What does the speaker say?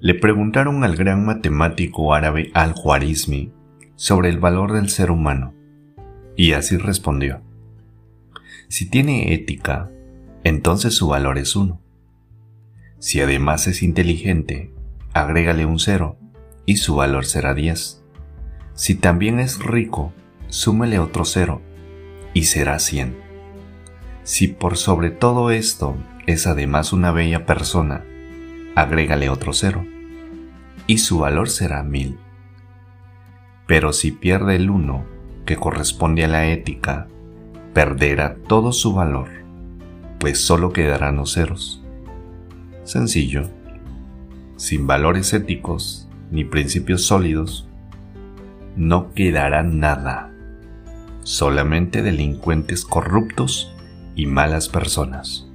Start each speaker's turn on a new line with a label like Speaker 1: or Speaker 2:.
Speaker 1: Le preguntaron al gran matemático árabe Al-Khwarizmi sobre el valor del ser humano, y así respondió. Si tiene ética, entonces su valor es uno. Si además es inteligente, agrégale un cero y su valor será 10. Si también es rico, súmele otro cero y será 100. Si por sobre todo esto es además una bella persona, agrégale otro cero y su valor será 1000. Pero si pierde el uno que corresponde a la ética, perderá todo su valor, pues solo quedarán los ceros. Sencillo. Sin valores éticos ni principios sólidos, no quedará nada, solamente delincuentes corruptos y malas personas.